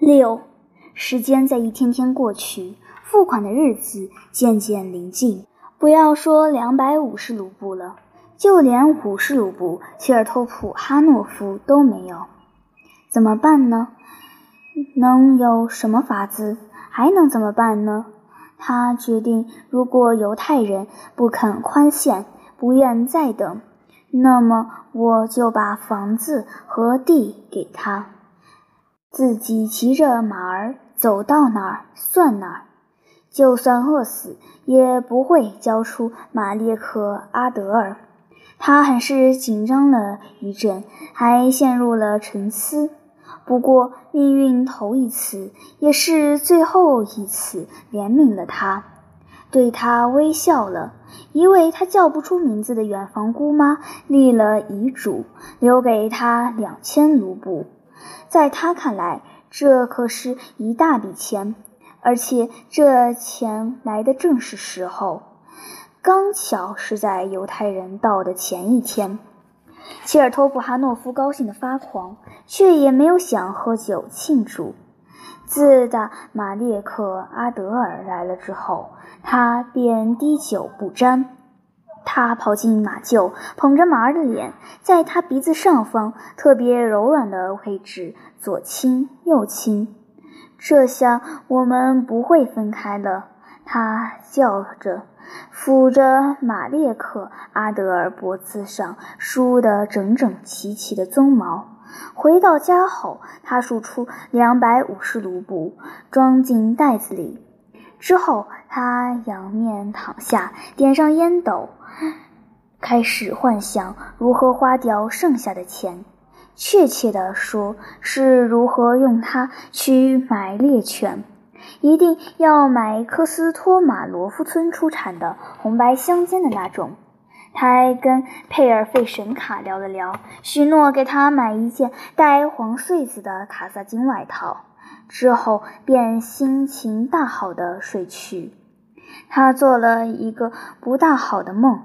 六，时间在一天天过去，付款的日子渐渐临近。不要说两百五十卢布了，就连五十卢布，切尔托普哈诺夫都没有。怎么办呢？能有什么法子？还能怎么办呢？他决定，如果犹太人不肯宽限，不愿再等，那么我就把房子和地给他。自己骑着马儿走到哪儿算哪儿，就算饿死也不会交出马列克阿德尔。他还是紧张了一阵，还陷入了沉思。不过命运头一次，也是最后一次怜悯了他，对他微笑了。一位他叫不出名字的远房姑妈立了遗嘱，留给他两千卢布。在他看来，这可是一大笔钱，而且这钱来的正是时候，刚巧是在犹太人到的前一天。切尔托普哈诺夫高兴的发狂，却也没有想喝酒庆祝。自打马列克阿德尔来了之后，他便滴酒不沾。他跑进马厩，捧着马儿的脸，在他鼻子上方特别柔软的位置左亲右亲。这下我们不会分开了，他叫着，抚着马列克阿德尔脖子上梳得整整齐齐的鬃毛。回到家后，他数出两百五十卢布，装进袋子里。之后，他仰面躺下，点上烟斗，开始幻想如何花掉剩下的钱。确切地说，是如何用它去买猎犬，一定要买科斯托马罗夫村出产的红白相间的那种。他还跟佩尔费神卡聊了聊，许诺给他买一件带黄穗子的卡萨金外套。之后便心情大好的睡去。他做了一个不大好的梦，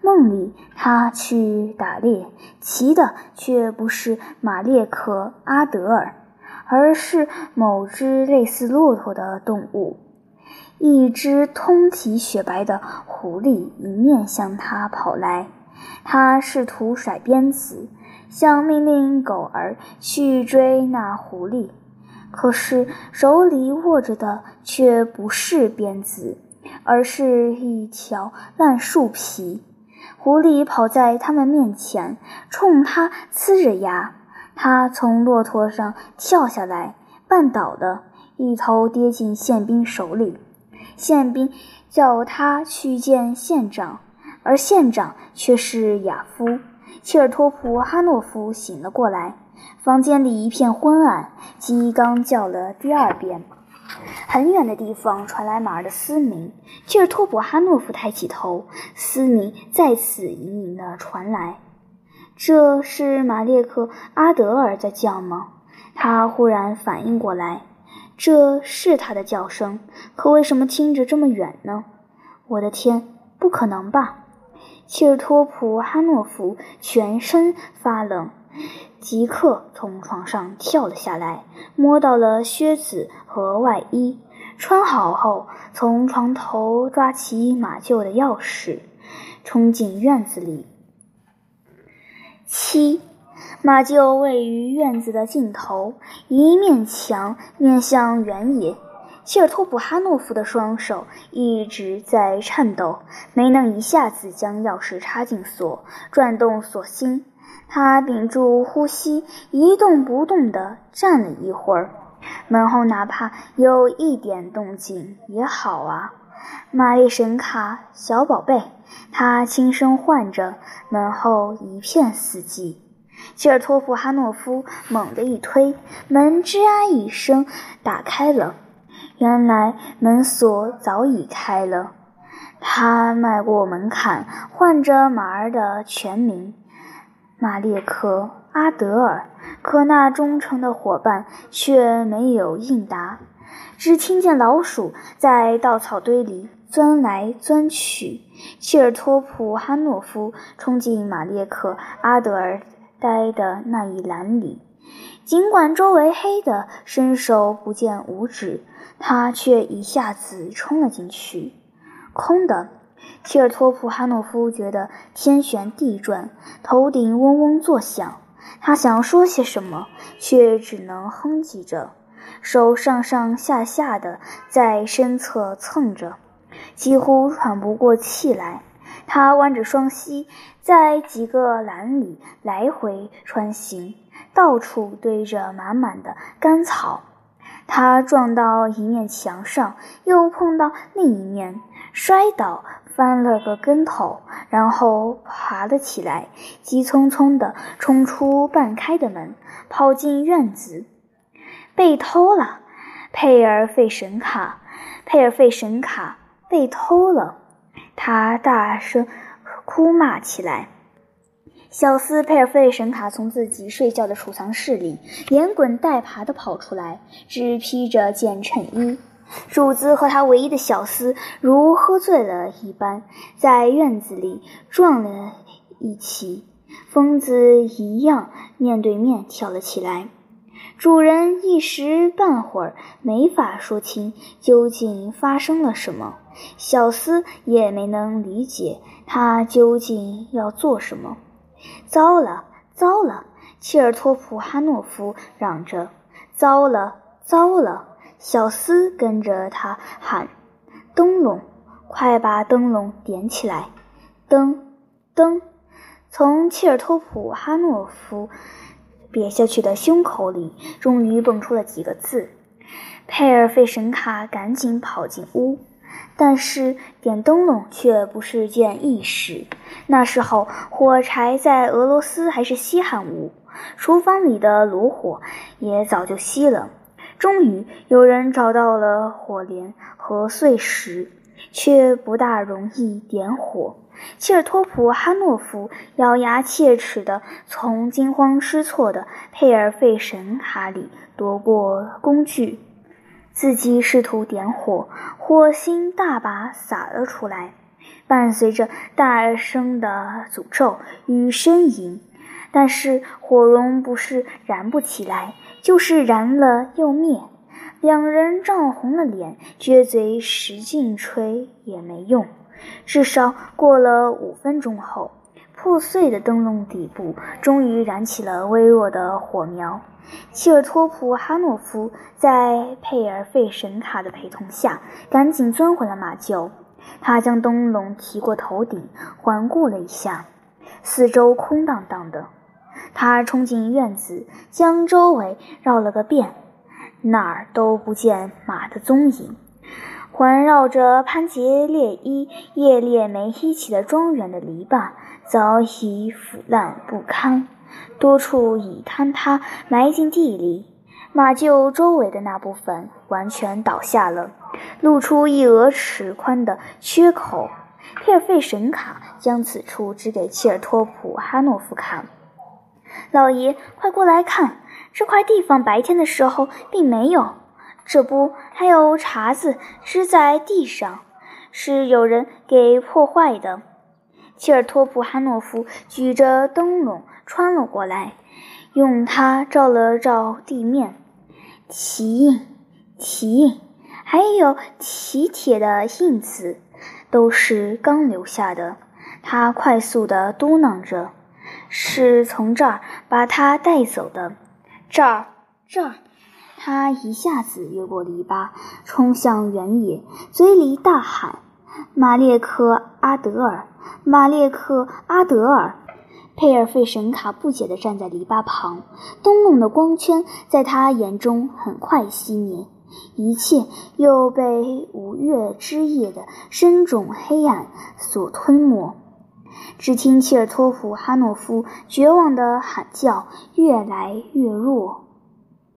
梦里他去打猎，骑的却不是马列克阿德尔，而是某只类似骆驼的动物。一只通体雪白的狐狸迎面向他跑来，他试图甩鞭子，想命令狗儿去追那狐狸。可是手里握着的却不是鞭子，而是一条烂树皮。狐狸跑在他们面前，冲他呲着牙。他从骆驼上跳下来，绊倒了，一头跌进宪兵手里。宪兵叫他去见县长，而县长却是亚夫。切尔托普哈诺夫醒了过来。房间里一片昏暗，鸡刚叫了第二遍。很远的地方传来马儿的嘶鸣。切尔托普哈诺夫抬起头，嘶鸣再次隐隐的传来。这是马列克阿德尔在叫吗？他忽然反应过来，这是他的叫声。可为什么听着这么远呢？我的天，不可能吧！切尔托普哈诺夫全身发冷。即刻从床上跳了下来，摸到了靴子和外衣，穿好后，从床头抓起马厩的钥匙，冲进院子里。七，马厩位于院子的尽头，一面墙面向原野。切尔托普哈诺夫的双手一直在颤抖，没能一下子将钥匙插进锁，转动锁芯。他屏住呼吸，一动不动地站了一会儿。门后哪怕有一点动静也好啊，玛丽神卡，小宝贝，他轻声唤着。门后一片死寂。切尔托夫哈诺夫猛地一推，门吱呀一声打开了。原来门锁早已开了。他迈过门槛，唤着马儿的全名。马列克阿德尔，可那忠诚的伙伴却没有应答，只听见老鼠在稻草堆里钻来钻去。切尔托普哈诺夫冲进马列克阿德尔待的那一栏里，尽管周围黑的伸手不见五指，他却一下子冲了进去。空的。切尔托普哈诺夫觉得天旋地转，头顶嗡嗡作响。他想说些什么，却只能哼唧着，手上上下下的在身侧蹭着，几乎喘不过气来。他弯着双膝，在几个篮里来回穿行，到处堆着满满的干草。他撞到一面墙上，又碰到另一面，摔倒。翻了个跟头，然后爬了起来，急匆匆地冲出半开的门，跑进院子。被偷了，佩尔费神卡，佩尔费神卡被偷了！他大声哭骂起来。小斯佩尔费神卡从自己睡觉的储藏室里连滚带爬地跑出来，只披着件衬衣。主子和他唯一的小厮如喝醉了一般，在院子里撞了一起，疯子一样面对面跳了起来。主人一时半会儿没法说清究竟发生了什么，小厮也没能理解他究竟要做什么。糟了，糟了！切尔托普哈诺夫嚷着：“糟了，糟了！”小厮跟着他喊：“灯笼，快把灯笼点起来！”灯，灯，从切尔托普哈诺夫瘪下去的胸口里，终于蹦出了几个字。佩尔费神卡赶紧跑进屋，但是点灯笼却不是件易事。那时候火柴在俄罗斯还是稀罕物，厨房里的炉火也早就熄了。终于有人找到了火镰和碎石，却不大容易点火。切尔托普哈诺夫咬牙切齿地从惊慌失措的佩尔费神卡里夺过工具，自己试图点火，火星大把洒了出来，伴随着大声的诅咒与呻吟。但是火绒不是燃不起来。就是燃了又灭，两人涨红了脸，撅嘴使劲吹也没用。至少过了五分钟后，破碎的灯笼底部终于燃起了微弱的火苗。切尔托普哈诺夫在佩尔费神卡的陪同下，赶紧钻回了马厩。他将灯笼提过头顶，环顾了一下，四周空荡荡的。他冲进院子，将周围绕了个遍，哪儿都不见马的踪影。环绕着潘杰列伊叶列梅伊奇的庄园的篱笆早已腐烂不堪，多处已坍塌埋进地里。马厩周围的那部分完全倒下了，露出一额尺宽的缺口。佩尔费神卡将此处指给切尔托普哈诺夫看。老爷，快过来看，这块地方白天的时候并没有。这不，还有碴子支在地上，是有人给破坏的。切尔托普哈诺夫举着灯笼穿了过来，用它照了照地面，奇印、奇印，还有奇铁的印子，都是刚留下的。他快速地嘟囔着。是从这儿把他带走的，这儿，这儿，他一下子越过篱笆，冲向原野，嘴里大喊：“马列克阿德尔，马列克阿德尔！”佩尔费神卡不解地站在篱笆旁，灯笼的光圈在他眼中很快熄灭，一切又被五月之夜的深种黑暗所吞没。只听切尔托夫哈诺夫绝望的喊叫越来越弱。